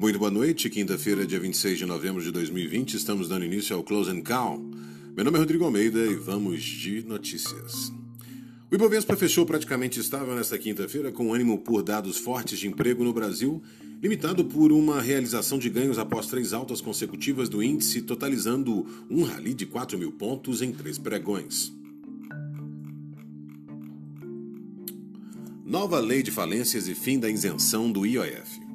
Muito boa noite, quinta-feira, dia 26 de novembro de 2020, estamos dando início ao Close and Call. Meu nome é Rodrigo Almeida e vamos de notícias. O Ibovespa fechou praticamente estável nesta quinta-feira, com ânimo por dados fortes de emprego no Brasil, limitado por uma realização de ganhos após três altas consecutivas do índice, totalizando um rally de 4 mil pontos em três pregões. Nova lei de falências e fim da isenção do IOF.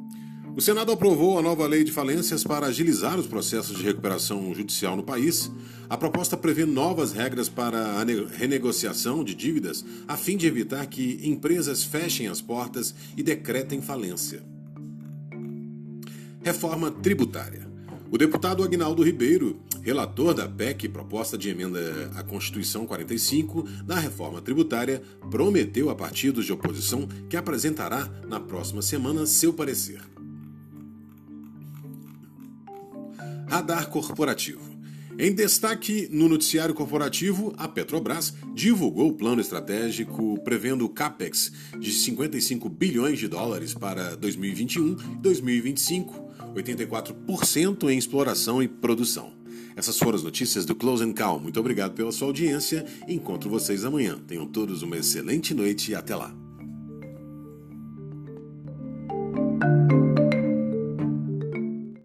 O Senado aprovou a nova lei de falências para agilizar os processos de recuperação judicial no país. A proposta prevê novas regras para a renegociação de dívidas, a fim de evitar que empresas fechem as portas e decretem falência. Reforma tributária. O deputado Agnaldo Ribeiro, relator da PEC, proposta de emenda à Constituição 45, da reforma tributária, prometeu a partidos de oposição que apresentará na próxima semana seu parecer. Radar Corporativo. Em destaque no noticiário corporativo, a Petrobras divulgou o plano estratégico prevendo capex de 55 bilhões de dólares para 2021 e 2025, 84% em exploração e produção. Essas foram as notícias do Close and Call. Muito obrigado pela sua audiência. Encontro vocês amanhã. Tenham todos uma excelente noite e até lá.